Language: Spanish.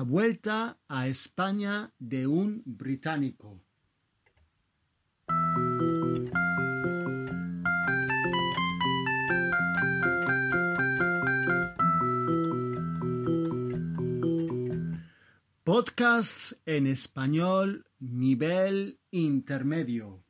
La Vuelta a España de un británico. Podcasts en español nivel intermedio.